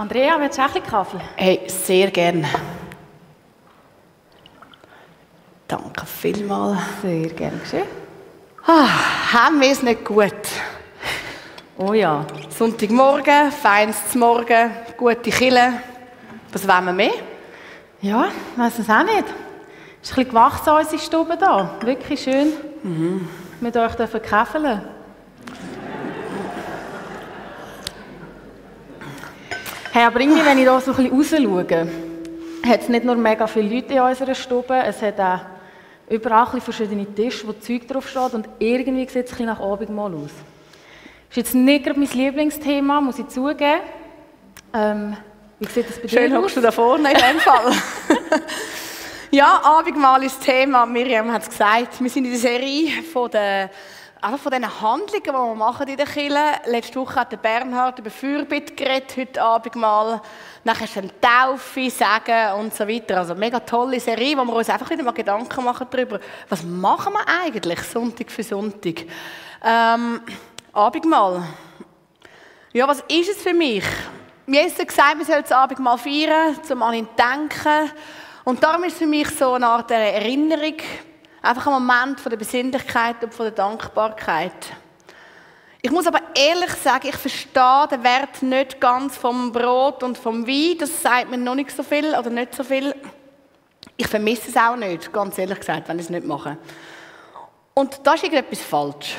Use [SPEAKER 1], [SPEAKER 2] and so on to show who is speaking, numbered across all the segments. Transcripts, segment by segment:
[SPEAKER 1] Andrea, willst du auch ein bisschen Kaffee?
[SPEAKER 2] Hey, sehr gern. Danke vielmals.
[SPEAKER 1] Sehr gerne geschehen.
[SPEAKER 2] Ah, haben wir es nicht gut?
[SPEAKER 1] Oh ja.
[SPEAKER 2] Sonntagmorgen, feines Morgen, gute Kille. Was wollen wir mehr?
[SPEAKER 1] Ja, ich weiss es auch nicht. Es ist ein bisschen gewachsen, unsere Stube da. Wirklich schön. Mhm. Mit euch dürfen käfeln. Hey, aber irgendwie, wenn ich da so ein bisschen rausschaue, hat es nicht nur mega viele Leute in unserer Stube, es hat auch überall ein verschiedene Tische, wo Zeug draufsteht und irgendwie sieht es ein bisschen nach Abendmahl aus. Das ist jetzt nicht gerade mein Lieblingsthema, muss ich zugeben. Ähm, wie sieht das bei
[SPEAKER 2] Schön
[SPEAKER 1] dir aus?
[SPEAKER 2] hockst du da vorne in dem Fall. ja, Abendmahl ist das Thema. Miriam hat es gesagt. Wir sind in der Serie von den einfach von diesen Handlungen, die wir machen in der Kirche. Letzte Woche hat der Bernhard über Fürbitte geredet, heute Abend mal. Nachher ist dann Taufe, Sagen und so weiter. Also eine mega tolle Serie, wo wir uns einfach wieder mal Gedanken machen darüber, was machen wir eigentlich Sonntag für Sonntag. Ähm, Abendmahl. Ja, was ist es für mich? Jesus hat gesagt, wir sollen das Abendmahl feiern, um an ihn denken. Und darum ist es für mich so eine Art Erinnerung, Einfach ein Moment von der Besinnlichkeit und von der Dankbarkeit. Ich muss aber ehrlich sagen, ich verstehe den Wert nicht ganz vom Brot und vom Wein. Das sagt mir noch nicht so viel oder nicht so viel. Ich vermisse es auch nicht, ganz ehrlich gesagt, wenn ich es nicht mache. Und da ist irgendetwas falsch.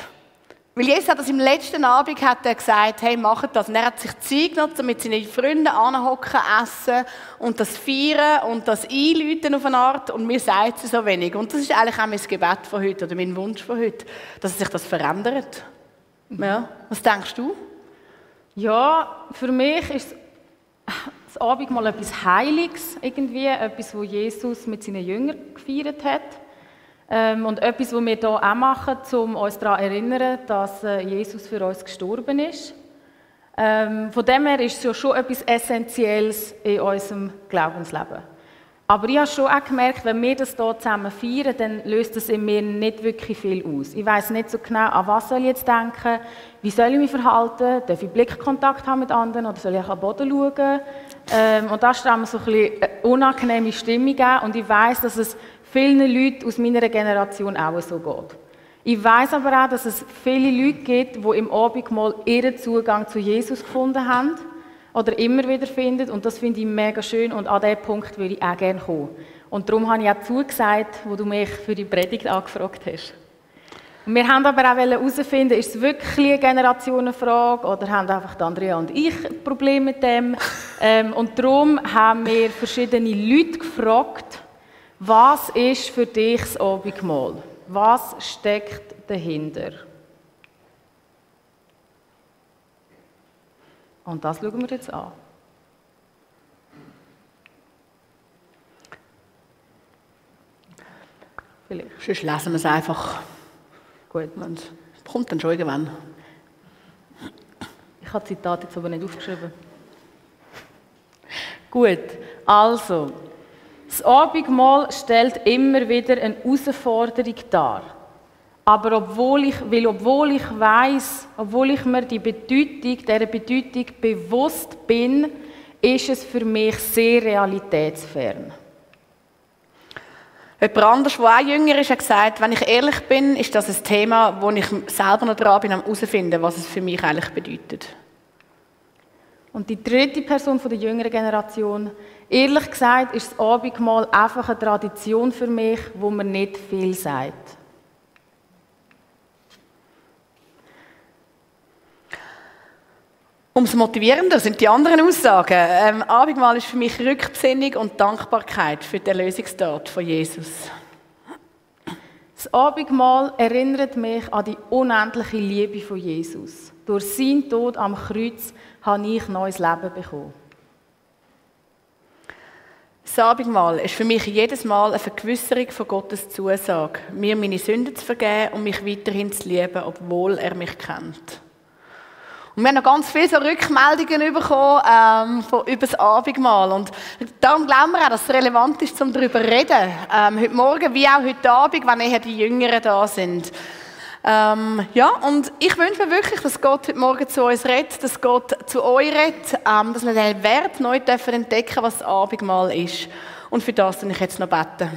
[SPEAKER 2] Weil Jesus hat das im letzten Abend hat er gesagt, hey, macht das. Und er hat sich Zeit genommen, mit seinen Freunden anhocken, essen und das feiern und das einläuten auf eine Art. Und mir sagt es so wenig. Und das ist eigentlich auch mein Gebet von heute oder mein Wunsch von heute, dass sich das verändert. Ja. Was denkst du?
[SPEAKER 1] Ja, für mich ist das Abendmahl etwas Heiliges irgendwie, etwas, wo Jesus mit seinen Jüngern gefeiert hat. Ähm, und etwas, was wir hier auch machen, um uns daran zu erinnern, dass äh, Jesus für uns gestorben ist. Ähm, von dem her ist es ja schon etwas Essentielles in unserem Glaubensleben. Aber ich habe schon auch gemerkt, wenn wir das hier zusammen feiern, dann löst das in mir nicht wirklich viel aus. Ich weiß nicht so genau, an was soll ich jetzt denken, wie soll ich mich verhalten, darf ich Blickkontakt haben mit anderen oder soll ich den Boden schauen. Ähm, und da ist dann so ein bisschen unangenehme Stimmung und ich weiß, dass es vielen Leuten aus meiner Generation auch so geht. Ich weiß aber auch, dass es viele Leute gibt, die im Abendmahl ihren Zugang zu Jesus gefunden haben oder immer wieder finden und das finde ich mega schön und an diesen Punkt würde ich auch gerne kommen. Und darum habe ich auch zugesagt, wo du mich für die Predigt angefragt hast. Wir haben aber auch herausfinden, ist es wirklich eine Generationenfrage oder haben einfach Andrea und ich Probleme mit dem? Ähm, und darum haben wir verschiedene Leute gefragt, was ist für dich das Abendmahl? Was steckt dahinter? Und das schauen wir jetzt an.
[SPEAKER 2] Vielleicht. Sonst lesen wir es einfach. Gut. Es kommt dann schon irgendwann.
[SPEAKER 1] Ich habe Zitate jetzt aber nicht aufgeschrieben. Gut, also, das Abendmahl stellt immer wieder eine Herausforderung dar. Aber obwohl ich, weil obwohl ich weiß, obwohl ich mir die Bedeutung, dieser Bedeutung bewusst bin, ist es für mich sehr realitätsfern.
[SPEAKER 2] Jemand anders, der auch jünger ist, hat gesagt, wenn ich ehrlich bin, ist das ein Thema, wo ich selber noch dran bin, herauszufinden, was es für mich eigentlich bedeutet.
[SPEAKER 1] Und die dritte Person der jüngeren Generation Ehrlich gesagt ist das Abendmahl einfach eine Tradition für mich, wo man nicht viel sagt.
[SPEAKER 2] Umso motivierender sind die anderen Aussagen. Ähm, Abendmahl ist für mich Rückbesinnung und Dankbarkeit für den Erlösungstat von Jesus.
[SPEAKER 1] Das Abendmahl erinnert mich an die unendliche Liebe von Jesus. Durch seinen Tod am Kreuz habe ich neues Leben bekommen.
[SPEAKER 2] Das Abendmahl ist für mich jedes Mal eine Vergewisserung von Gottes Zusage, mir meine Sünden zu vergeben und mich weiterhin zu lieben, obwohl er mich kennt. Und wir haben noch ganz viele so Rückmeldungen bekommen ähm, von, über das Abendmahl. Und darum glauben wir auch, dass es relevant ist, um darüber zu reden. Ähm, heute Morgen wie auch heute Abend, wenn eher die Jüngeren da sind. Ähm, ja, und ich wünsche mir wirklich, dass Gott heute Morgen zu uns redet, dass Gott zu euch redet, ähm, dass wir den Wert neu dürfen entdecken, was Abendmahl ist. Und für das will ich jetzt noch beten.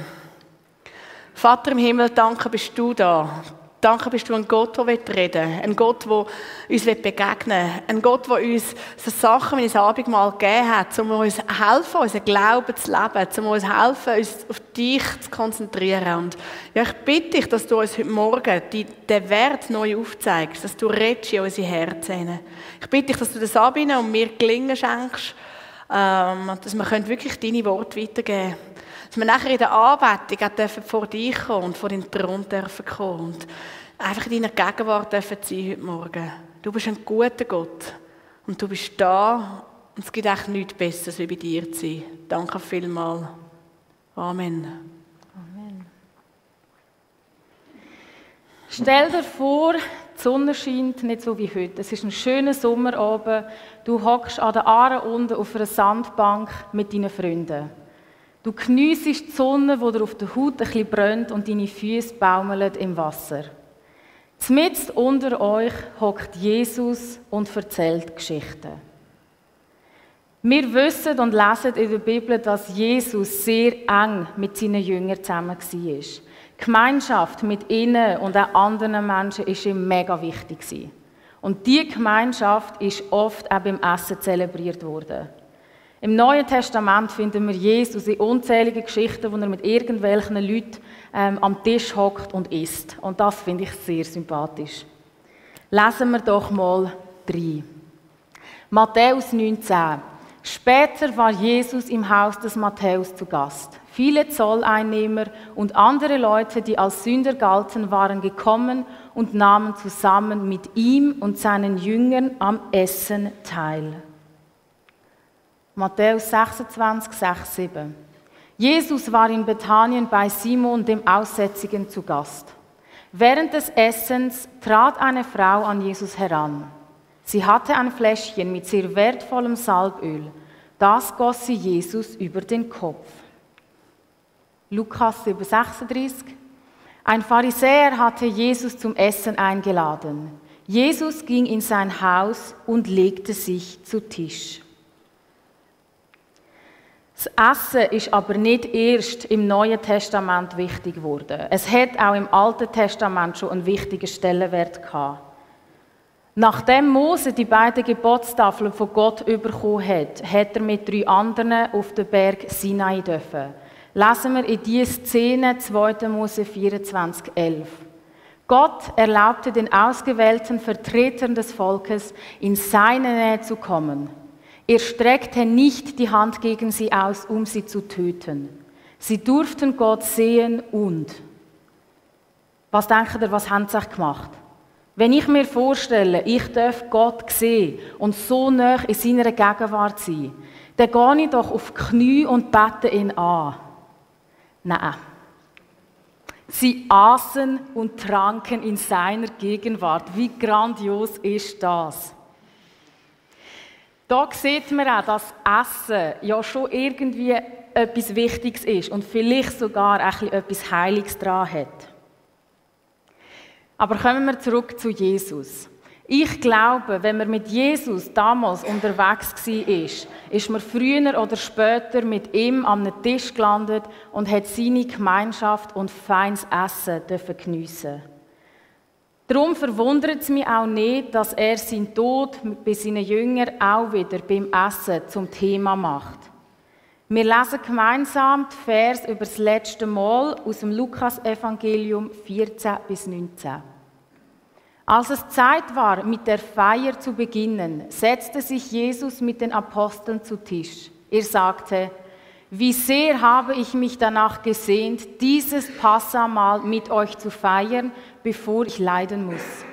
[SPEAKER 2] Vater im Himmel, danke, bist du da. Danke bist du ein Gott, der reden will. Ein Gott, der uns begegnen will. Ein Gott, der uns so Sachen wie ein Abendmahl gegeben hat, um uns helfen, unseren Glauben zu leben, um uns helfen, uns auf dich zu konzentrieren. Und ja, ich bitte dich, dass du uns heute Morgen den Wert neu aufzeigst, dass du redest in unsere Herzen. Ich bitte dich, dass du das Sabine und mir gelingen schenkst, ähm, dass wir wirklich deine Worte weitergeben können. Dass wir nachher in der Anbetung auch vor dich kommen und vor deinen Thron dürfen kommen und einfach in deiner Gegenwart dürfen sein heute Morgen. Du bist ein guter Gott und du bist da und es gibt echt nichts Besseres, wie bei dir zu sein. Danke vielmals. Amen. Amen.
[SPEAKER 1] Stell dir vor, die Sonne scheint nicht so wie heute. Es ist ein schöner Sommerabend. Du hockst an der Aare unten auf einer Sandbank mit deinen Freunden. Du geniessest die Sonne, die dir auf der Haut ein bisschen brennt und deine Füße baumeln im Wasser. Zmitzt unter euch hockt Jesus und erzählt Geschichten. Wir wissen und lesen in der Bibel, dass Jesus sehr eng mit seinen Jüngern zusammen war. Die Gemeinschaft mit ihnen und auch anderen Menschen war ihm mega wichtig. Und diese Gemeinschaft ist oft auch beim Essen zelebriert worden. Im Neuen Testament finden wir Jesus in unzähligen Geschichten, wo er mit irgendwelchen Leuten ähm, am Tisch hockt und isst. Und das finde ich sehr sympathisch. Lesen wir doch mal drei. Matthäus 19. Später war Jesus im Haus des Matthäus zu Gast. Viele Zolleinnehmer und andere Leute, die als Sünder galten, waren gekommen und nahmen zusammen mit ihm und seinen Jüngern am Essen teil. Matthäus 26, 6, 7. Jesus war in Bethanien bei Simon, dem Aussätzigen, zu Gast. Während des Essens trat eine Frau an Jesus heran. Sie hatte ein Fläschchen mit sehr wertvollem Salböl. Das goss sie Jesus über den Kopf. Lukas 7, 36. Ein Pharisäer hatte Jesus zum Essen eingeladen. Jesus ging in sein Haus und legte sich zu Tisch. Das Essen ist aber nicht erst im Neuen Testament wichtig geworden. Es hat auch im Alten Testament schon einen wichtigen Stellenwert gehabt. Nachdem Mose die beiden Gebotstafeln von Gott bekommen hat, hat er mit drei anderen auf den Berg Sinai dürfen. Lesen wir in diese Szene 2. Mose 24, 11. Gott erlaubte den ausgewählten Vertretern des Volkes, in seine Nähe zu kommen. Er streckte nicht die Hand gegen sie aus, um sie zu töten. Sie durften Gott sehen und. Was denkt ihr, was haben sie gemacht? Wenn ich mir vorstelle, ich darf Gott sehen und so nah in seiner Gegenwart sein, dann gehe ich doch auf Knie und bete ihn an. Nein. Sie aßen und tranken in seiner Gegenwart. Wie grandios ist das? Da sieht man auch, dass Essen ja schon irgendwie etwas Wichtiges ist und vielleicht sogar etwas Heiliges dran hat. Aber kommen wir zurück zu Jesus. Ich glaube, wenn man mit Jesus damals unterwegs war, ist, man früher oder später mit ihm am Tisch gelandet und hat seine Gemeinschaft und feines Essen geniessen Darum verwundert es mich auch nicht, dass er seinen Tod bei seinen Jüngern auch wieder beim Essen zum Thema macht. Wir lesen gemeinsam die Vers über das letzte Mal aus dem Lukas-Evangelium 14 bis 19. Als es Zeit war, mit der Feier zu beginnen, setzte sich Jesus mit den Aposteln zu Tisch. Er sagte, wie sehr habe ich mich danach gesehnt, dieses Passamal mit euch zu feiern, bevor ich leiden muss.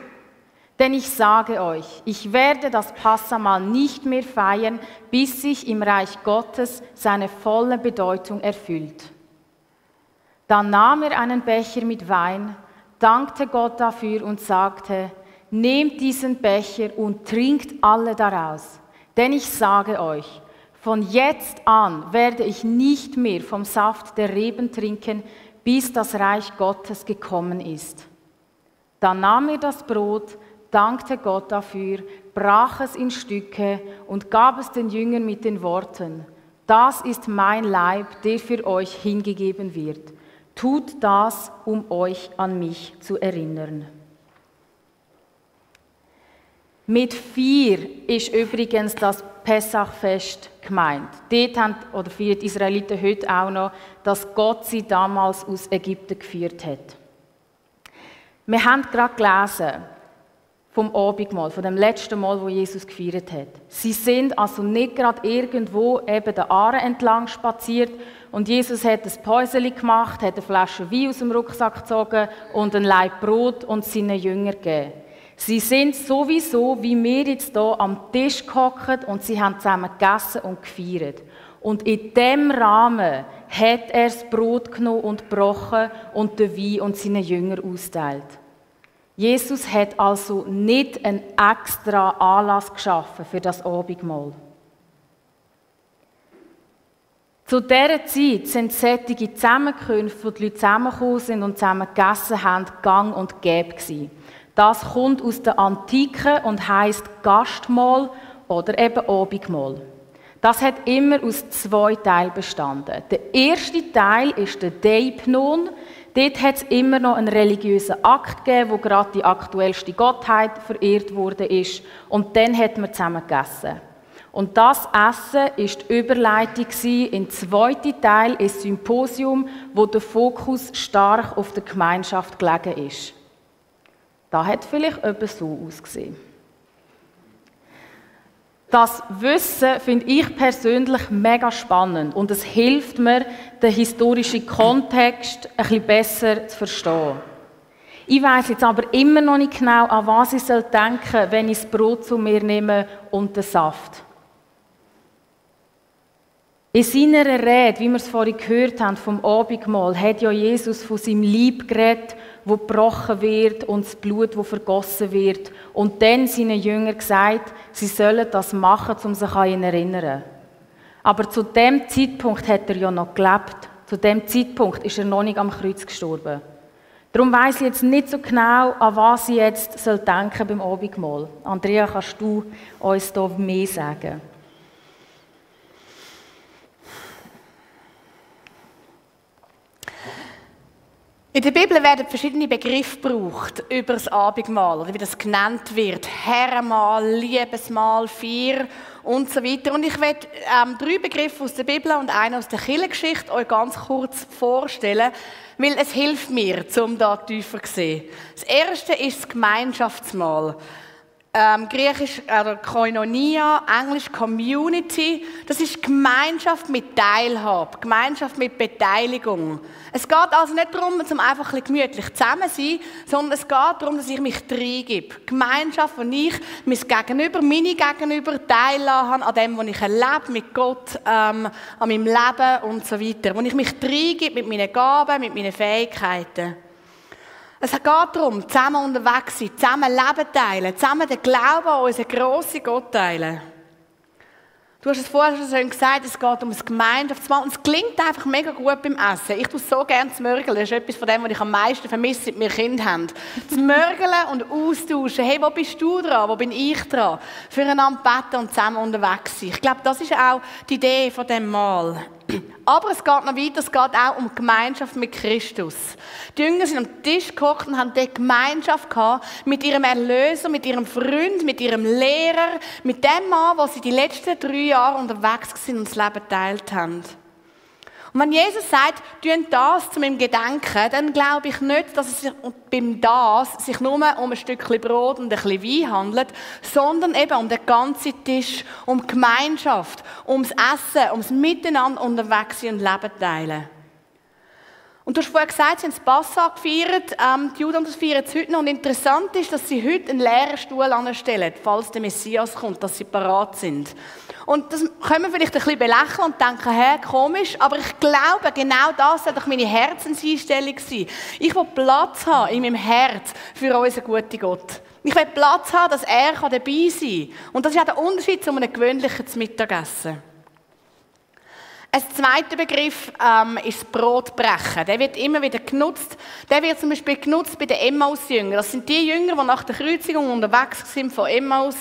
[SPEAKER 1] Denn ich sage euch, ich werde das Passamal nicht mehr feiern, bis sich im Reich Gottes seine volle Bedeutung erfüllt. Dann nahm er einen Becher mit Wein, dankte Gott dafür und sagte, nehmt diesen Becher und trinkt alle daraus. Denn ich sage euch, von jetzt an werde ich nicht mehr vom Saft der Reben trinken, bis das Reich Gottes gekommen ist. Dann nahm er das Brot, dankte Gott dafür, brach es in Stücke und gab es den Jüngern mit den Worten, das ist mein Leib, der für euch hingegeben wird. Tut das, um euch an mich zu erinnern. Mit vier ist übrigens das Pessachfest gemeint. Dort haben, oder feiern die Israeliten heute auch noch, dass Gott sie damals aus Ägypten geführt hat. Wir haben gerade gelesen vom Abendmahl, von dem letzten Mal, wo Jesus gefeiert hat. Sie sind also nicht gerade irgendwo eben der Aare entlang spaziert und Jesus hat ein Päuseli gemacht, hat eine Flasche Wein aus dem Rucksack gezogen und ein Leib Brot und seinen Jünger gegeben. Sie sind sowieso, wie wir jetzt hier am Tisch gehockt und sie haben zusammen gegessen und gefeiert. Und in dem Rahmen hat er das Brot genommen und gebrochen und den Wein und seinen Jünger austeilt. Jesus hat also nicht einen extra Anlass geschaffen für das Abendmahl. Zu dieser Zeit sind solche Zusammenkünfte, wo die Leute zusammengekommen sind und zusammen gegessen haben, gang und gäbe gewesen. Das kommt aus der Antike und heißt Gastmahl oder eben Abendmahl. Das hat immer aus zwei Teilen bestanden. Der erste Teil ist der Deipnon. Dort hat es immer noch einen religiösen Akt gegeben, wo gerade die aktuellste Gottheit verehrt wurde. Und dann hat man zusammen gegessen. Und das Essen ist die Überleitung in den zweiten Teil, ins Symposium, wo der Fokus stark auf der Gemeinschaft gelegen ist. Da hat vielleicht etwas so ausgesehen. Das Wissen finde ich persönlich mega spannend und es hilft mir, den historischen Kontext ein bisschen besser zu verstehen. Ich weiß jetzt aber immer noch nicht genau, an was ich denken soll, wenn ich das Brot zu mir nehme und den Saft. In seiner Rede, wie wir es vorhin gehört haben, vom Abendmahl, hat ja Jesus von seinem Lieb geredet, wo gebrochen wird und das Blut, wo vergossen wird. Und dann seinen Jüngern gesagt, sie sollen das machen, um sich an ihn zu erinnern. Aber zu dem Zeitpunkt hat er ja noch gelebt. Zu dem Zeitpunkt ist er noch nicht am Kreuz gestorben. Darum weiß ich jetzt nicht so genau, an was ich jetzt denken beim Abendmahl. Andrea, kannst du uns da mehr sagen?
[SPEAKER 2] In der Bibel werden verschiedene Begriffe gebraucht über das Abendmahl oder wie das genannt wird. Herrenmahl, Liebesmahl, Vier und so weiter. Und ich werde ähm, drei Begriffe aus der Bibel und einen aus der Kirchengeschichte euch ganz kurz vorstellen, weil es hilft mir, um da tiefer zu sehen. Das erste ist das Gemeinschaftsmahl. Ähm, Griechisch oder Koinonia, Englisch Community. Das ist Gemeinschaft mit Teilhabe, Gemeinschaft mit Beteiligung. Es geht also nicht darum, zum einfach ein bisschen gemütlich zusammen zu sein, sondern es geht darum, dass ich mich reingebe. Gemeinschaft, wo ich mein Gegenüber, meine Gegenüber teilhabe an dem, was ich erlebe mit Gott, ähm, an meinem Leben und so weiter. Wo ich mich reingebe mit meinen Gaben, mit meinen Fähigkeiten. Es geht darum, zusammen unterwegs sein, zusammen Leben teilen, zusammen den Glauben an unseren grossen Gott teilen. Du hast es vorher schon gesagt, es geht um das Gemeinschaftsmahl. Und es klingt einfach mega gut beim Essen. Ich tue so gerne zu mörgeln. Das ist etwas von dem, was ich am meisten vermisse, seit wir Kinder haben. Zu mörgeln und austauschen. Hey, wo bist du dran? Wo bin ich dran? Füreinander beten und zusammen unterwegs sein. Ich glaube, das ist auch die Idee von dem Mahl. Aber es geht noch weiter, es geht auch um Gemeinschaft mit Christus. Die Jünger sind am Tisch gekocht und haben die Gemeinschaft gehabt mit ihrem Erlöser, mit ihrem Freund, mit ihrem Lehrer, mit dem Mann, wo sie die letzten drei Jahre unterwegs sind und das Leben teilt haben. Und wenn Jesus sagt, tun das zu meinem Gedenken, dann glaube ich nicht, dass es sich beim das sich nur um ein Stückchen Brot und ein bisschen Wein handelt, sondern eben um den ganzen Tisch, um Gemeinschaft, ums Essen, ums Miteinander unterwegs sein und Leben teilen. Und du hast vorher gesagt, sie haben das Passa gefeiert, ähm, die Juden das feiern es heute noch. Und interessant ist, dass sie heute einen leeren Stuhl anstellen, falls der Messias kommt, dass sie parat sind. Und das können wir vielleicht ein bisschen belächeln und denken, hä, komisch, aber ich glaube, genau das soll doch meine Herzenseinstellung sein. Ich will Platz haben in meinem Herz für unseren guten Gott. Ich will Platz haben, dass er dabei sein kann. Und das ist auch der Unterschied zu einem gewöhnlichen Mittagessen. Ein zweiter Begriff ähm, ist Brotbrechen. Der wird immer wieder genutzt. Der wird zum Beispiel genutzt bei den Emmaus-Jüngern. Das sind die Jünger, die nach der Kreuzigung unterwegs sind von Emmaus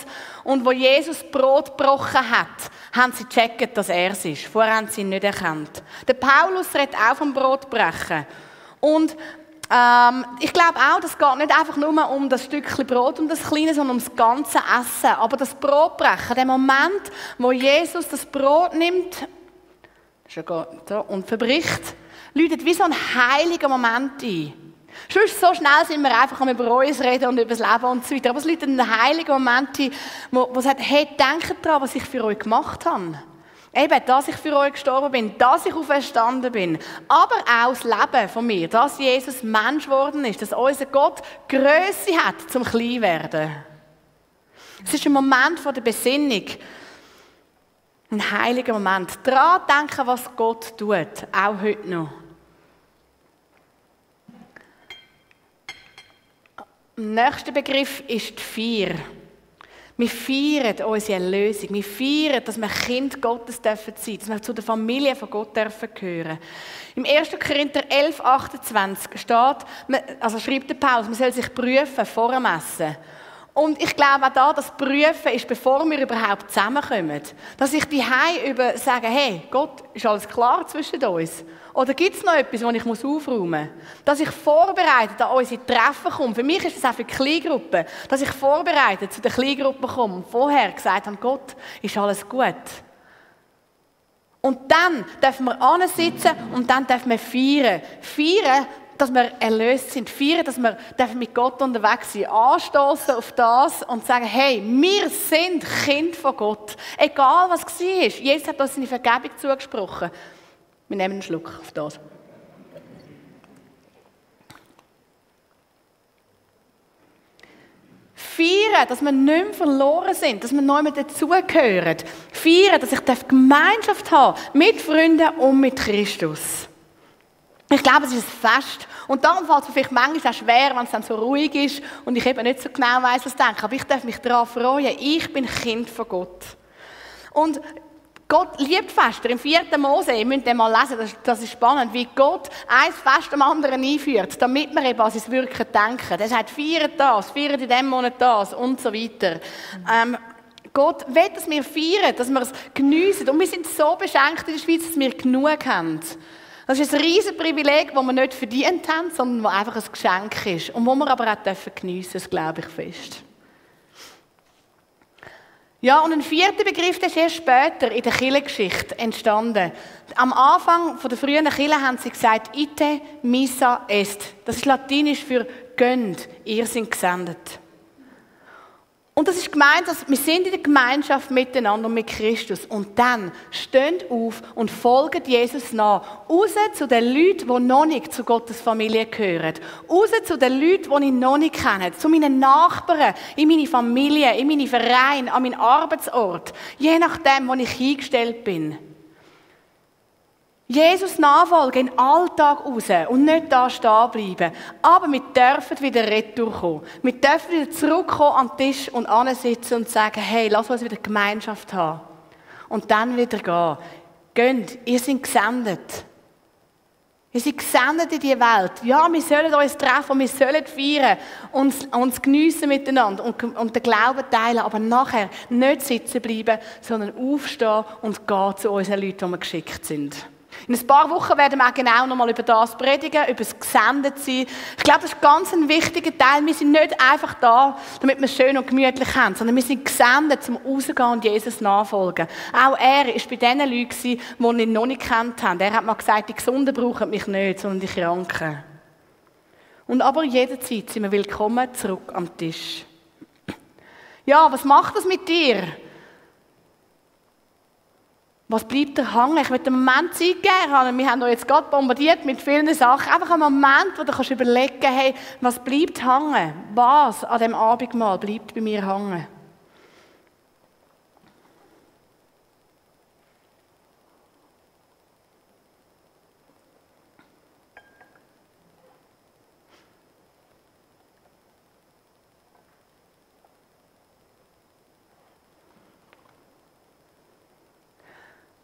[SPEAKER 2] und wo Jesus Brot gebrochen hat, haben sie gecheckt, dass er es ist. Vorher haben sie ihn nicht erkannt. Der Paulus redet auch vom Brotbrechen. Und ähm, ich glaube auch, das geht nicht einfach nur um das Stückchen Brot, um das Kleine, sondern um das ganze Essen. Aber das Brotbrechen, der Moment, wo Jesus das Brot nimmt und verbricht, läutet wie so ein heiliger Moment ein. Sonst so schnell sind wir einfach über uns reden und über das Leben und so weiter. Aber es läutet ein heiliger Moment ein, wo, wo sagt, hey, denkt daran, was ich für euch gemacht habe. Eben, dass ich für euch gestorben bin, dass ich auferstanden bin. Aber auch das Leben von mir, dass Jesus Mensch geworden ist, dass unser Gott Größe hat zum Kleinwerden. Es ist ein Moment von der Besinnung. Ein heiliger Moment. Daran denken, was Gott tut, auch heute noch. Der nächste Begriff ist die Feier. Wir feiern unsere Erlösung. Wir feiern, dass wir Kind Gottes dürfen sein, dass wir zu der Familie von Gott dürfen gehören. Im 1. Korinther 11, 28 steht, also schreibt der Paulus, man soll sich prüfen vor dem Essen. Und ich glaube auch da, das Prüfen ist, bevor wir überhaupt zusammenkommen. Dass ich die über sage, hey, Gott, ist alles klar zwischen uns? Oder gibt es noch etwas, was ich aufräumen muss? Dass ich vorbereitet an unsere Treffen komme. Für mich ist das auch für die Kleingruppen. Dass ich vorbereitet zu den Kleingruppen komme und vorher gesagt habe, Gott, ist alles gut. Und dann dürfen wir ansitzen und dann dürfen wir feiern. Feiern dass wir erlöst sind, feiern, dass wir mit Gott unterwegs sind, anstoßen auf das und sagen, hey, wir sind Kind von Gott. Egal was war. Jesus hat uns seine Vergebung zugesprochen. Wir nehmen einen Schluck auf das. Feiern, dass wir nicht mehr verloren sind, dass wir neu mit dazugehören. Feiern, dass ich Gemeinschaft habe mit Freunden und mit Christus. Ich glaube, es ist ein Fest. Und darum fällt es mir vielleicht manchmal auch schwer, wenn es dann so ruhig ist und ich eben nicht so genau weiß, was ich denke. Aber ich darf mich daran freuen. Ich bin Kind von Gott. Und Gott liebt Feste. Im 4. Mose, ihr müsst den mal lesen, das, das, ist spannend, wie Gott ein Fest am anderen einführt, damit wir eben an sein Wirken denken. Er sagt, feiert das, feiert in diesem Monat das und so weiter. Ähm, Gott will, dass wir feiern, dass wir es geniessen. Und wir sind so beschenkt in der Schweiz, dass wir genug haben. Das ist ein riesiges Privileg, das wir nicht verdient haben, sondern das einfach ein Geschenk ist. Und das wir aber auch dürfen geniessen, das glaube ich fest. Ja, und ein vierter Begriff, der ist erst später in der Kirchengeschichte entstanden. Am Anfang der frühen Kirche haben sie gesagt, ite missa est. Das ist latinisch für gönnt, ihr seid gesendet. Und das ist gemeint, dass wir sind in der Gemeinschaft miteinander mit Christus. Und dann stehen auf und folgen Jesus nach. Raus zu den Leuten, die noch nicht zu Gottes Familie gehören. Raus zu den Leuten, die ich noch nicht kenne. Zu meinen Nachbarn, in meine Familie, in meine Vereine, an meinen Arbeitsort. Je nachdem, wo ich eingestellt bin. Jesus nachfolgen in Alltag raus und nicht da stehen bleiben. Aber wir dürfen wieder retour kommen. Wir dürfen wieder zurückkommen an den Tisch und ansitzen und sagen, hey, lass uns wieder Gemeinschaft haben. Und dann wieder gehen. Geht, ihr seid gesendet. Wir sind gesendet in diese Welt. Ja, wir sollen uns treffen, wir sollen feiern, uns, uns geniessen miteinander und, und den Glauben teilen, aber nachher nicht sitzen bleiben, sondern aufstehen und gehen zu unseren Leuten, die wir geschickt sind. In ein paar Wochen werden wir auch genau nochmal über das predigen, über das Gesendetsein. Ich glaube, das ist ganz ein wichtiger Teil. Wir sind nicht einfach da, damit wir es schön und gemütlich haben, sondern wir sind gesendet, zum rausgehen und Jesus nachfolgen. Auch er war bei den Leuten, die ihn noch nicht kennt haben. Er hat mal gesagt, die Gesunden brauchen mich nicht, sondern die Kranken. Und aber jederzeit sind wir willkommen zurück am Tisch. Ja, was macht das mit dir? Was bleibt da hängen? Ich möchte einen Moment Zeit geben. Wir haben euch jetzt gerade bombardiert mit vielen Sachen. Einfach einen Moment, wo du kannst überlegen hey, was bleibt hängen? Was an dem Abendmahl bleibt bei mir hängen?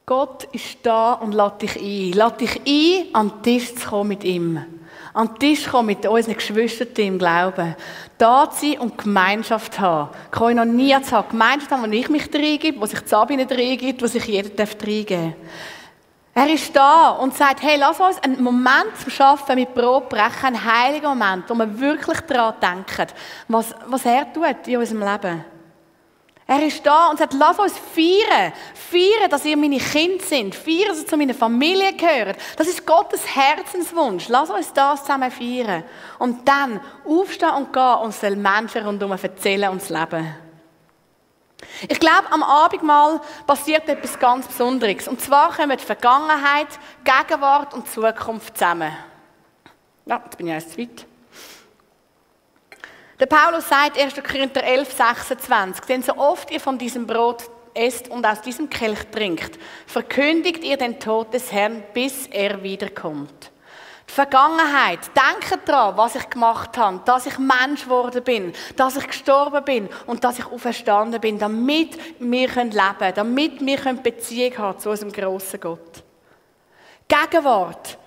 [SPEAKER 2] Gott ist da und lädt dich ein. Lädt dich ein, an den Tisch zu kommen mit ihm. An den Tisch kommen mit unseren Geschwistern im Glauben. Da zu sein und Gemeinschaft zu haben. Koinonia zu haben. Gemeinschaft haben, wo ich mich reingebe, wo sich Sabine reingibt, wo sich jeder reingeben darf. Er ist da und sagt, hey, lass uns einen Moment zum Schaffen mit Brot brechen, einen heiligen Moment, wo wir wirklich daran denken, was, was er tut in unserem Leben. Er ist da und sagt, lass uns feiern. Feiern, dass ihr meine Kinder sind. Feiern, dass ihr zu meiner Familie gehört. Das ist Gottes Herzenswunsch. Lass uns das zusammen feiern. Und dann aufstehen und gehen und den Menschen rundherum erzählen und leben. Ich glaube, am Abendmahl passiert etwas ganz Besonderes. Und zwar kommen die Vergangenheit, Gegenwart und Zukunft zusammen. Ja, jetzt bin ich erst zu weit. Der Paulus sagt 1. Korinther 11, 26, denn so oft ihr von diesem Brot esst und aus diesem Kelch trinkt, verkündigt ihr den Tod des Herrn, bis er wiederkommt. Die Vergangenheit, denkt daran, was ich gemacht habe, dass ich Mensch geworden bin, dass ich gestorben bin und dass ich auferstanden bin, damit wir leben können, damit wir Beziehung haben zu unserem grossen Gott. Gegenwart,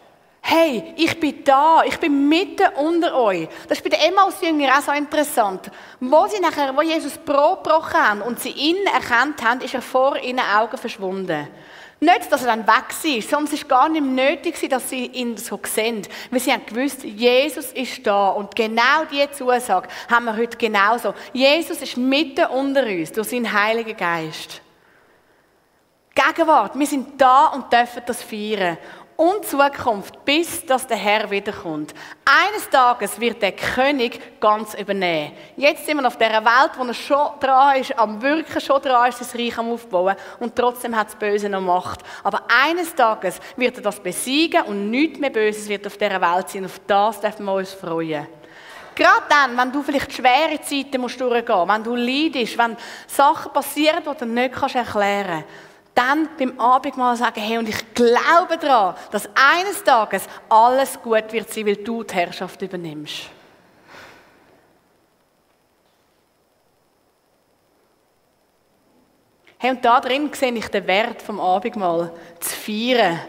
[SPEAKER 2] Hey, ich bin da, ich bin mitten unter euch. Das ist bei den Emmaus-Jüngern auch so interessant. Wo, sie nachher, wo Jesus Brot gebrochen haben und sie ihn erkannt haben, ist er vor ihren Augen verschwunden. Nicht, dass er dann weg sondern es war gar nicht nötig, dass sie ihn so sehen. Weil sie haben gewusst, Jesus ist da. Und genau diese Zusage haben wir heute genauso. Jesus ist mitten unter uns durch seinen Heiligen Geist. Gegenwart, wir sind da und dürfen das feiern und Zukunft, bis dass der Herr wiederkommt. Eines Tages wird der König ganz übernehmen. Jetzt sind wir auf dieser Welt, wo er schon dran ist, am Wirken schon dran ist, das Reich am Aufbauen und trotzdem hat das Böse noch Macht. Aber eines Tages wird er das besiegen und nichts mehr Böses wird auf dieser Welt sein. Auf das dürfen wir uns freuen. Gerade dann, wenn du vielleicht schwere Zeiten musst durchgehen, wenn du leidest, wenn Sachen passieren, die du nicht erklären kannst, dann beim Abendmahl sagen, hey, und ich glaube daran, dass eines Tages alles gut wird sein, weil du die Herrschaft übernimmst. Hey, und da drin sehe ich den Wert vom Abendmahl zu feiern.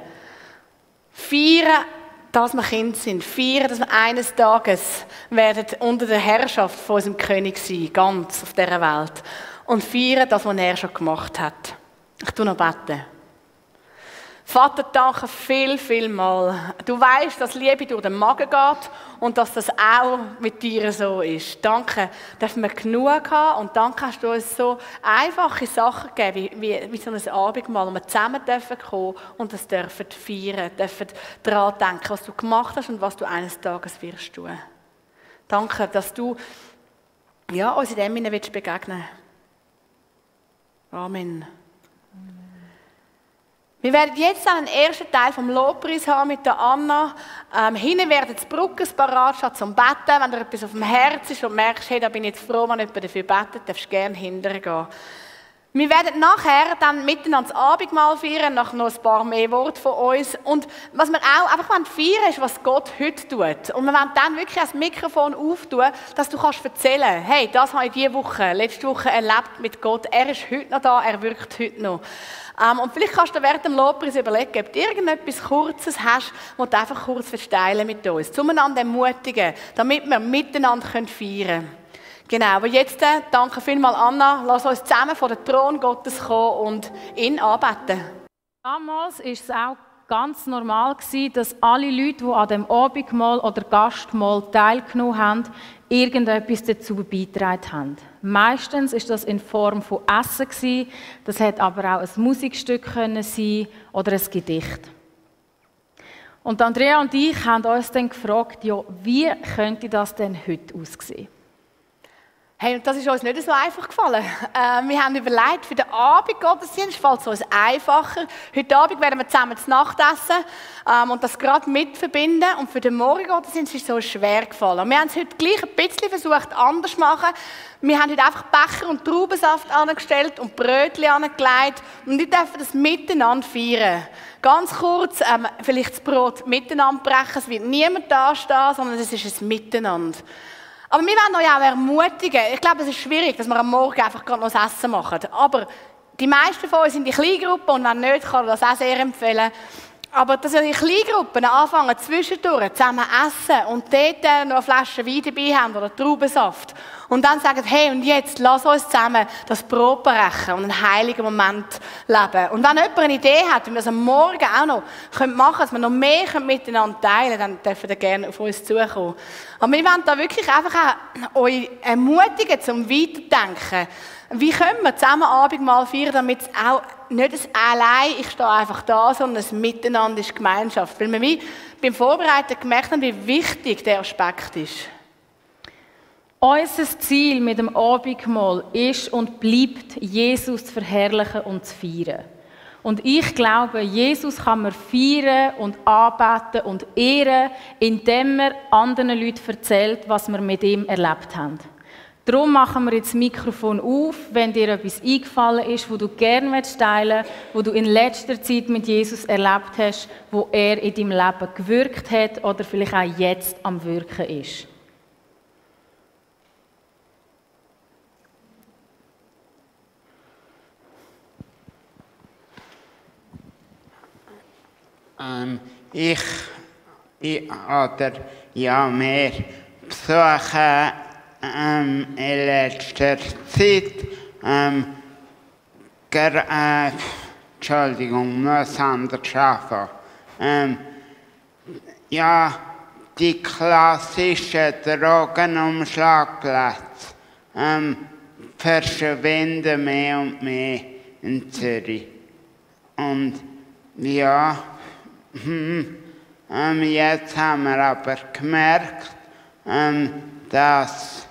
[SPEAKER 2] Feiern, dass wir Kind sind. Feiern, dass wir eines Tages werden unter der Herrschaft von unserem König sein, ganz auf dieser Welt. Und feiern, das, was er schon gemacht hat. Ich tue noch beten. Vater, danke viel, viel mal. Du weißt, dass Liebe durch den Magen geht und dass das auch mit dir so ist. Danke, dass wir genug haben und danke hast du uns so einfache Sachen gegeben, wie, wie, wie so ein Abendmahl, wo wir zusammen dürfen kommen und das dürfen feiern, dürfen daran denken, was du gemacht hast und was du eines Tages wirst tun. Danke, dass du ja, uns in dem begegnen willst. Amen. Wir werden jetzt einen ersten Teil vom Lobpreis haben mit der Anna. Ähm, hinten werden die Brücken parat stehen zum Betten. Wenn dir etwas auf dem Herz ist und merkst, hey, da bin ich jetzt froh, wenn jemand dafür betet, darfst du gerne hinterher gehen. Wir werden nachher dann miteinander das Abendmahl feiern, nach noch ein paar mehr Worte von uns. Und was wir auch einfach feiern ist, was Gott heute tut. Und wir wollen dann wirklich das Mikrofon auftun, dass du kannst erzählen hey, das habe ich diese Woche, letzte Woche erlebt mit Gott. Er ist heute noch da, er wirkt heute noch. Ähm, und vielleicht kannst du während dem Lobpreis überlegen, ob du irgendetwas Kurzes hast, was du einfach kurz verteilen mit uns. Zueinander ermutigen, damit wir miteinander feiern können. Genau, aber jetzt äh, danke vielmals Anna. Lass uns zusammen vor den Thron Gottes kommen und ihn anbeten.
[SPEAKER 1] Damals war es auch ganz normal, dass alle Leute, die an dem Abendmahl oder Gastmahl teilgenommen haben, irgendetwas dazu beigetragen haben. Meistens ist das in Form von Essen das hätte aber auch ein Musikstück können sein oder ein Gedicht. Und Andrea und ich haben uns dann gefragt, ja, wie könnte das denn heute aussehen?
[SPEAKER 2] Hey, und das ist uns nicht so einfach gefallen. Äh, wir haben überlegt, für den Abendgottesdienst fällt es uns einfacher. Heute Abend werden wir zusammen zu Nacht essen ähm, und das gerade mit verbinden. Und für den Morgengottesdienst ist es uns schwer gefallen. Wir haben es heute gleich ein bisschen versucht, anders zu machen. Wir haben heute einfach Becher und Traubensaft angestellt und Brötchen angelegt. Und wir dürfen das miteinander feiern. Ganz kurz, ähm, vielleicht das Brot miteinander brechen. Es wird niemand da stehen, sondern es ist ein Miteinander. Aber wir wollen euch auch ermutigen. Ich glaube, es ist schwierig, dass wir am Morgen einfach gerade noch das Essen machen. Aber die meisten von uns sind in Kleingruppen und wenn nicht, kann ich das auch sehr empfehlen. Aber dass wir in Kleingruppen anfangen, zwischendurch zusammen essen und dort noch eine Flasche Wein dabei haben oder Traubensaft. Und dann sagen, hey, und jetzt lass uns zusammen das Brot brechen und einen heiligen Moment leben. Und wenn jemand eine Idee hat, wie wir das am Morgen auch noch machen können, dass wir noch mehr miteinander teilen können, dann dürfen ihr gerne auf uns zukommen. Aber wir wollen da wirklich einfach auch euch ermutigen, zum Weiterdenken. Wie können wir zusammen Abendmahl feiern, damit es auch nicht ein allein, ich stehe einfach da, sondern ein Miteinander ist Gemeinschaft. Weil wir beim Vorbereiten gemerkt haben, wie wichtig der Aspekt ist.
[SPEAKER 1] Unser Ziel mit dem Abendmahl ist und bleibt, Jesus zu verherrlichen und zu feiern. Und ich glaube, Jesus kann man feiern und anbeten und ehren, indem er anderen Leuten erzählt, was wir mit ihm erlebt haben. Darum machen wir jetzt das Mikrofon auf, wenn dir etwas eingefallen ist, wo du gerne teilen willst, wo du in letzter Zeit mit Jesus erlebt hast, wo er in deinem Leben gewirkt hat oder vielleicht auch jetzt am Wirken ist.
[SPEAKER 3] Ähm, ich, ich oder ja mehr besuche ähm, in letzter Zeit ähm, ger, äh, Entschuldigung, muss anders anfangen. Ähm, ja, die klassischen Drogenumschlagplätze ähm, verschwinden mehr und mehr in Zürich. Und ja, hm, ähm, jetzt haben wir aber gemerkt, ähm, dass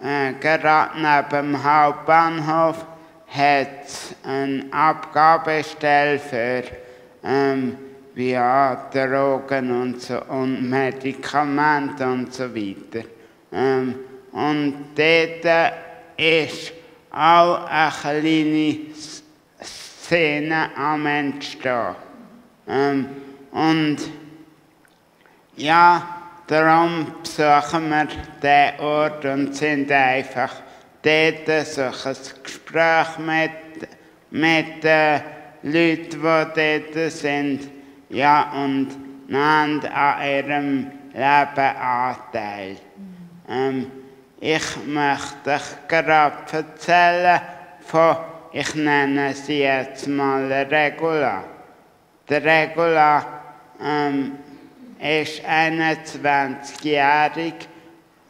[SPEAKER 3] gerade neben dem Hauptbahnhof hat eine Abgabestelle für ähm, ja, Drogen und, so, und Medikamente und so weiter. Ähm, und dort ist auch eine kleine Szene am Entstehen. Ähm, und ja, Darum besuchen wir diesen Ort und sind einfach dort, suchen ein Gespräch mit, mit den Leuten, die dort sind, ja, und nehmen an ihrem Leben Anteil. Ähm, ich möchte euch gerade erzählen von, ich nenne sie jetzt mal Regula. Der Regula ähm, ist 21-jährig,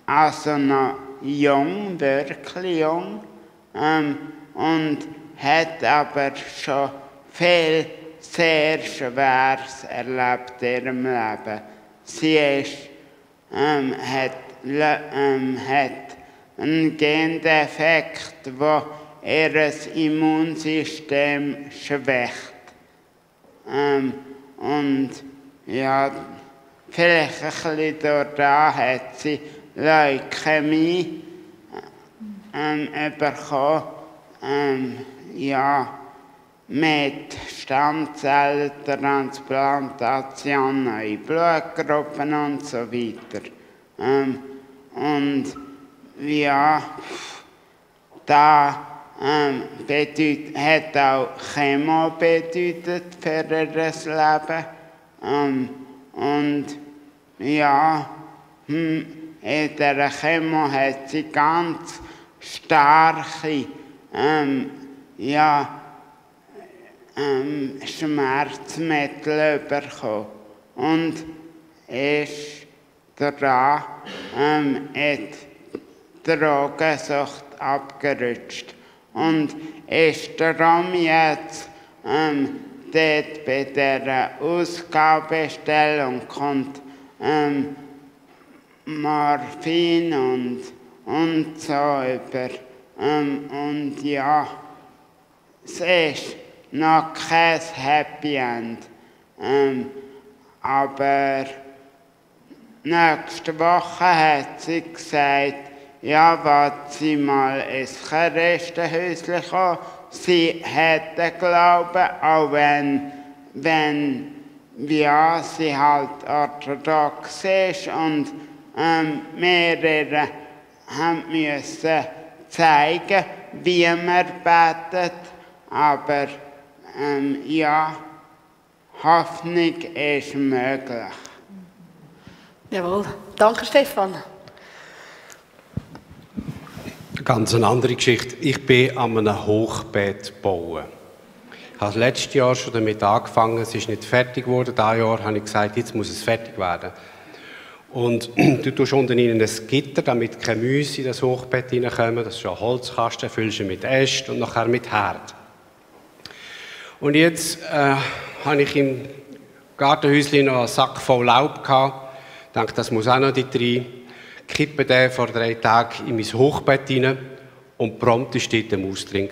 [SPEAKER 3] also noch jung, wirklich jung, ähm, und hat aber schon viel sehr Schweres erlebt in ihrem Leben. Sie ist, ähm, hat, ähm, hat einen Gendefekt, der ihr Immunsystem schwächt. Ähm, und ja, Vielleicht ein bisschen da hat sie Leukämie ähm, bekommen. Ähm, ja, mit Stammzellentransplantation, neue Blutgruppen und so weiter. Ähm, und ja, da ähm, bedeutet, hat auch Chemo bedeutet für ihr Leben. Ähm, und ja, hm, in der Chemo hat sie ganz starke ähm, ja, ähm, Schmerzmittel bekommen. Und ist daran ähm, in die Drogensucht abgerutscht. Und ist darum jetzt ähm, dort bei der Ausgabestellung kommt ähm, Morphin und, und so über. Ähm, und ja, es ist noch kein Happy End. Ähm, aber nächste Woche hat sie gesagt, ja, warte sie mal ins Christenhäuschen kommen sie hätte Glauben, auch wenn, wenn ja, sie halt orthodox ist und ähm, mehrere haben müssen zeigen, wie man betet, aber ähm, ja, Hoffnung ist möglich.
[SPEAKER 2] Jawohl. Danke, Stefan.
[SPEAKER 4] Ganz eine andere Geschichte. Ich bin an einem Hochbeet bauen. Ich habe letztes Jahr schon damit angefangen, es ist nicht fertig geworden. Dieses Jahr habe ich gesagt, jetzt muss es fertig werden. Und du tust unten in ein Gitter, damit keine Mäuse in das Hochbett reinkommen. Das ist ein Holzkasten, füllst du mit Ästen und nachher mit Herd. Und jetzt äh, habe ich im Gartenhäuschen noch einen Sack voll Laub gehabt. Ich dachte, das muss auch noch dort rein. Kippe den vor drei Tagen in mein Hochbett rein und prompt war dort eine Maus drin.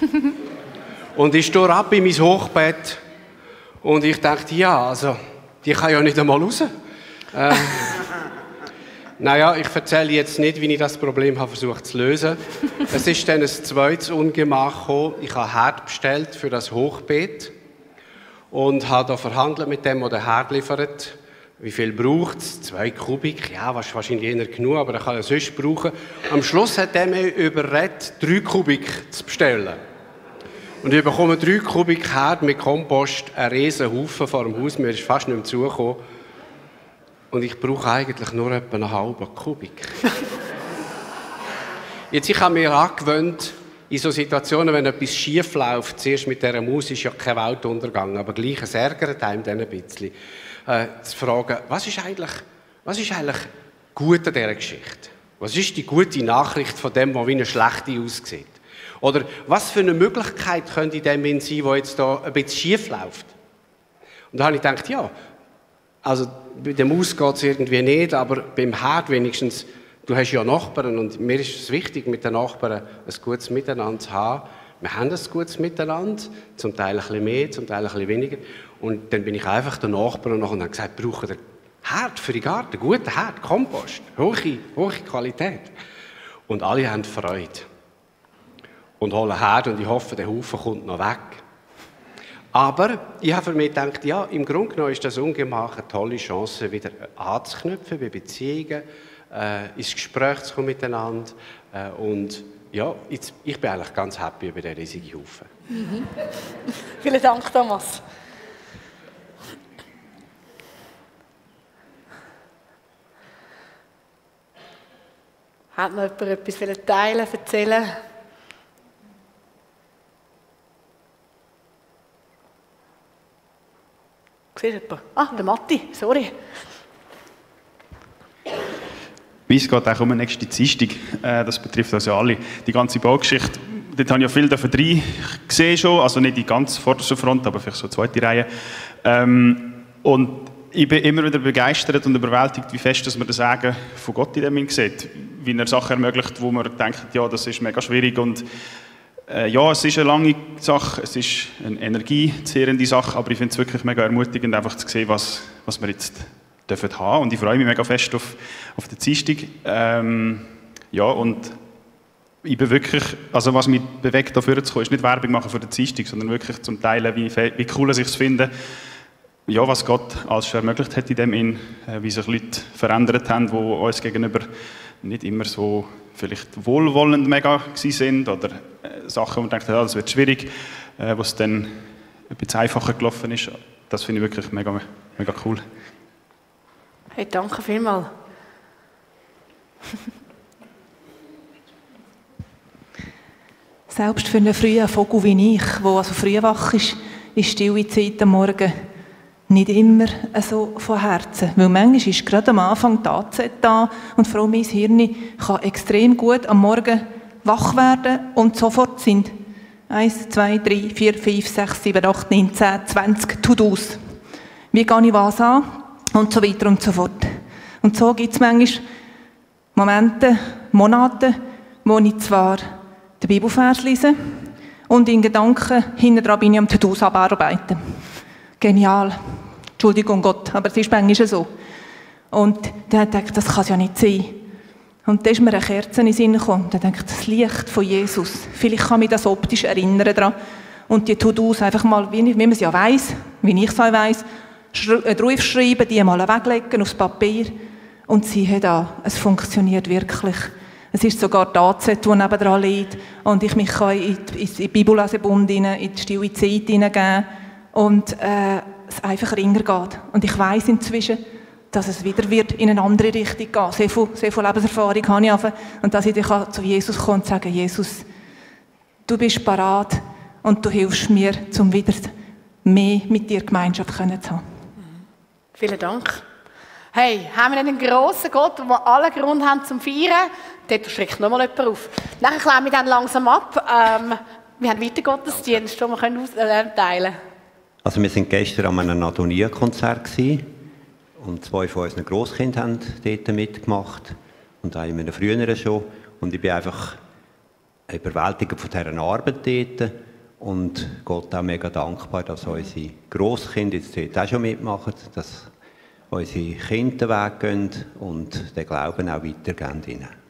[SPEAKER 4] und ich stehe ab in mein Hochbett und ich dachte, ja, also, die kann ja nicht einmal raus. Äh, naja, ich erzähle jetzt nicht, wie ich das Problem habe versucht zu lösen. es ist dann ein zweites Ungemach gekommen. Ich habe Herd bestellt für das Hochbeet und habe da verhandelt mit dem, der den Herd liefert. Wie viel braucht es? Zwei Kubik? Ja, wahrscheinlich eher genug, aber er kann ja sonst brauchen. Am Schluss hat er mich überredet, drei Kubik zu bestellen. Und ich bekomme drei Kubik Herd mit Kompost, einen riesen Haufen vor dem Haus. Mir ist fast nicht mehr zugekommen. Und ich brauche eigentlich nur etwa einen halben Kubik. Jetzt, ich habe mir angewöhnt, in so Situationen, wenn etwas schief läuft, zuerst mit dieser Maus ist ja kein Weltuntergang, aber gleich es ärgert einem dann ein bisschen, äh, zu fragen, was ist eigentlich, was ist eigentlich gut an dieser Geschichte? Was ist die gute Nachricht von dem, was wie eine schlechte aussieht? Oder was für eine Möglichkeit könnte in dem sein, wo jetzt da ein bisschen schief läuft? Und da habe ich gedacht, ja, also bei der Maus geht es irgendwie nicht, aber beim Herd wenigstens, du hast ja Nachbarn und mir ist es wichtig, mit den Nachbarn ein gutes Miteinander zu haben. Wir haben ein gutes Miteinander, zum Teil ein bisschen mehr, zum Teil ein bisschen weniger. Und dann bin ich einfach der Nachbar und habe gesagt, brauchen wir Herd für den Garten, guten Herd, Kompost, hohe, hohe Qualität. Und alle haben Freude. Und holen Herd und ich hoffe, der Haufen kommt noch weg. Aber ich habe mich gedacht, ja, im Grunde genommen ist das Ungemach eine tolle Chance, wieder anzuknüpfen bei Beziehungen, äh, ins Gespräch zu kommen miteinander. Äh, und ja, jetzt, ich bin eigentlich ganz happy über diesen riesigen Haufen.
[SPEAKER 2] Mhm. Vielen Dank, Thomas. Hat noch jemand etwas teilen, erzählen? Siehst du jemanden? Ah, der Matti, sorry.
[SPEAKER 5] Wie es geht auch um den nächsten Dienstag, äh, das betrifft ja alle. Die ganze Baugeschichte, dort habe ich ja viel drin gesehen schon, also nicht die ganz vorderste Front, aber vielleicht so zweite Reihe. Ähm, und ich bin immer wieder begeistert und überwältigt, wie fest dass man das Sagen von Gott in dem sieht. Wie er Sachen ermöglicht, wo man denkt, ja, das ist mega schwierig und äh, ja, es ist eine lange Sache, es ist eine energiezehrende Sache, aber ich finde es wirklich mega ermutigend, einfach zu sehen, was, was wir jetzt dürfen haben. Und ich freue mich mega fest auf, auf den Dienstag. Ähm, ja, und ich bin wirklich, also was mich bewegt, dafür zu kommen, ist nicht Werbung machen für den Dienstag, sondern wirklich zum Teilen, wie, wie cool es sich finde, ja, was Gott alles schon ermöglicht hat in dem in, äh, wie sich Leute verändert haben, die uns gegenüber nicht immer so vielleicht wohlwollend mega sind oder äh, Sachen, wo man denkt, ja, das wird schwierig, äh, was dann ein bisschen einfacher gelaufen ist. Das finde ich wirklich mega, mega cool.
[SPEAKER 2] Hey, danke vielmals.
[SPEAKER 6] Selbst für einen frühen Vogel wie ich, der also früh wach ist, ist stille Zeit am Morgen nicht immer so von Herzen. Weil manchmal ist gerade am Anfang die AZ da und Frau mein Hirn kann extrem gut am Morgen wach werden und sofort sind 1, 2, 3, 4, 5, 6, 7, 8, 9, 10, 20 To-Dos. Wie gehe ich was an? Und so weiter und so fort. Und so gibt es manchmal Momente, Monate, wo ich zwar den Bibelvers lese und in Gedanken hinten dran bin ich am To-Dos abarbeiten. Genial. Entschuldigung Gott, aber es ist manchmal so. Und dann dachte ich, das kann ja nicht sein. Und dann ist mir eine Kerze in den Sinn gekommen. Dann denke ich, das Licht von Jesus. Vielleicht kann mich das optisch erinnern daran. Und die To-Dos einfach mal, wie, man es ja weiss, wie ich es auch weiss, äh, draufschreiben, die mal weglegen aufs Papier. Und siehe da, es funktioniert wirklich. Es ist sogar die AZ, die nebenan liegt. Und ich mich kann in, die, in den Bibellesebund, in die stille Zeit hineingeben und äh, es einfach ringer geht. Und ich weiß inzwischen, dass es wieder wird in eine andere Richtung gehen. Sehr viel, sehr viel Lebenserfahrung habe ich einfach. Und dass ich dann zu Jesus kommen und sagen, Jesus, du bist parat und du hilfst mir, um wieder mehr mit dir Gemeinschaft zu haben.
[SPEAKER 2] Vielen Dank. Hey, haben wir einen grossen Gott, wo wir alle Grund haben zum Feiern? Dort schreckt noch mal jemand auf. Nachher klären wir dann langsam ab. Ähm, wir haben weiter Gottesdienst, den wir können äh, teilen können.
[SPEAKER 7] Also wir sind gestern an einem Adonia-Konzert und zwei von unseren Grosskindern haben dort mitgemacht und einem früheren schon. Und ich bin einfach überwältigt von dieser Arbeit dort und Gott auch mega dankbar, dass unsere Grosskinder jetzt dort auch schon mitmachen, dass unsere Kinder den Weg gehen und den Glauben auch weitergeben. Mhm.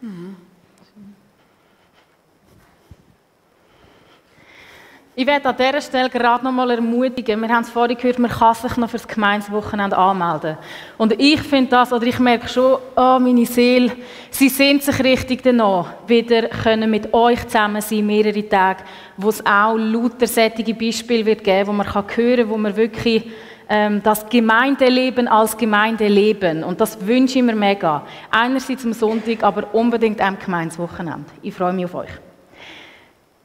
[SPEAKER 1] Ich werde an dieser Stelle gerade noch mal ermutigen. Wir haben es vorhin gehört, man kann sich noch für das Gemeinswochenende anmelden. Und ich finde das, oder ich merke schon, oh, meine Seele, sie sehnt sich richtig danach, wieder können mit euch zusammen sein, mehrere Tage, wo es auch lauter sättige Beispiele wird geben, wo man kann hören, wo man wirklich ähm, das Gemeindeleben als Gemeindeleben. Und das wünsche ich mir mega. Einerseits am Sonntag, aber unbedingt am Gemeinswochenende. Ich freue mich auf euch.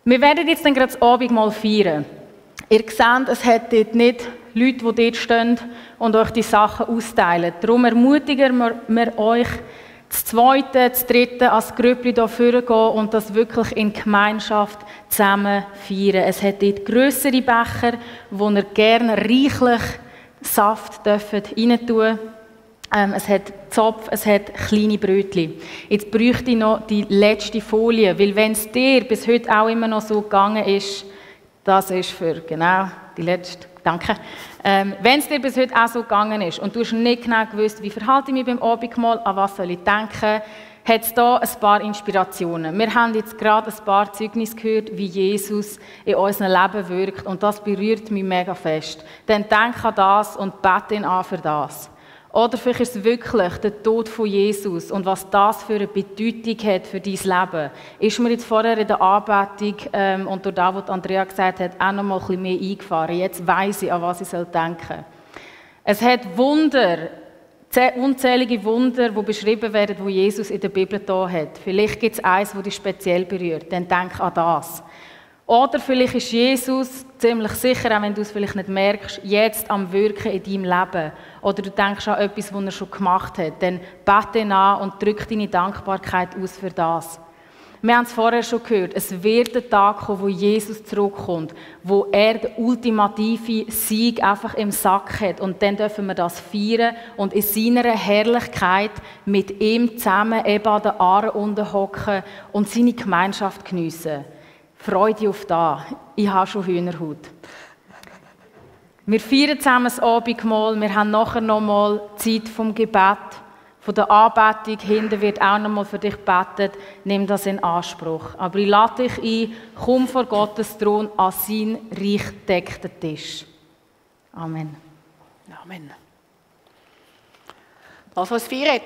[SPEAKER 1] Wir werden jetzt dann gerade das Abend mal feiern. Ihr seht, es hat dort nicht Leute, die dort stehen und euch die Sachen austeilen. Darum ermutigen wir, euch, das Zweite, das Dritte als Grüppli hier vorgehen und das wirklich in Gemeinschaft zusammen feiern. Es hat dort grössere Becher, wo ihr gerne reichlich Saft rein tun ähm, es hat Zopf, es hat kleine Brötchen. Jetzt bräuchte ich noch die letzte Folie, weil wenn es dir bis heute auch immer noch so gegangen ist, das ist für genau die letzte, danke. Ähm, wenn es dir bis heute auch so gegangen ist und du hast nicht genau gewusst, wie verhalte ich mich beim Abendmahl, an was soll ich denken, hat es hier ein paar Inspirationen. Wir haben jetzt gerade ein paar Zeugnisse gehört, wie Jesus in unserem Leben wirkt und das berührt mich mega fest. Dann denk an das und bete ihn an für das. Oder vielleicht ist es wirklich der Tod von Jesus und was das für eine Bedeutung hat für dein Leben. Ist mir jetzt vorher in der Anbetung ähm, und durch das, was Andrea gesagt hat, auch noch mal ein bisschen mehr eingefahren. Jetzt weiß ich, an was ich denken soll. Es hat Wunder, unzählige Wunder, die beschrieben werden, wo Jesus in der Bibel da hat. Vielleicht gibt es eins, das dich speziell berührt. Dann denk an das. Oder vielleicht ist Jesus ziemlich sicher, auch wenn du es vielleicht nicht merkst, jetzt am Wirken in deinem Leben. Oder du denkst an etwas, was er schon gemacht hat. Dann bete ihn an und drück deine Dankbarkeit aus für das. Wir haben es vorher schon gehört, es wird der Tag kommen, wo Jesus zurückkommt, wo er den ultimativen Sieg einfach im Sack hat. Und dann dürfen wir das feiern und in seiner Herrlichkeit mit ihm zusammen eben an den Aare unterhocken und seine Gemeinschaft geniessen. Freude auf da. Ich habe schon Hühnerhaut. Wir feiern zusammen das Abendmahl. Wir haben nachher nochmal Zeit vom Gebet, von der Anbetung. Hinten wird auch nochmal für dich gebetet. Nimm das in Anspruch. Aber ich lade dich ein, komm vor Gottes Thron an seinen reich deckten Tisch. Amen.
[SPEAKER 2] Amen. Das, was feiern,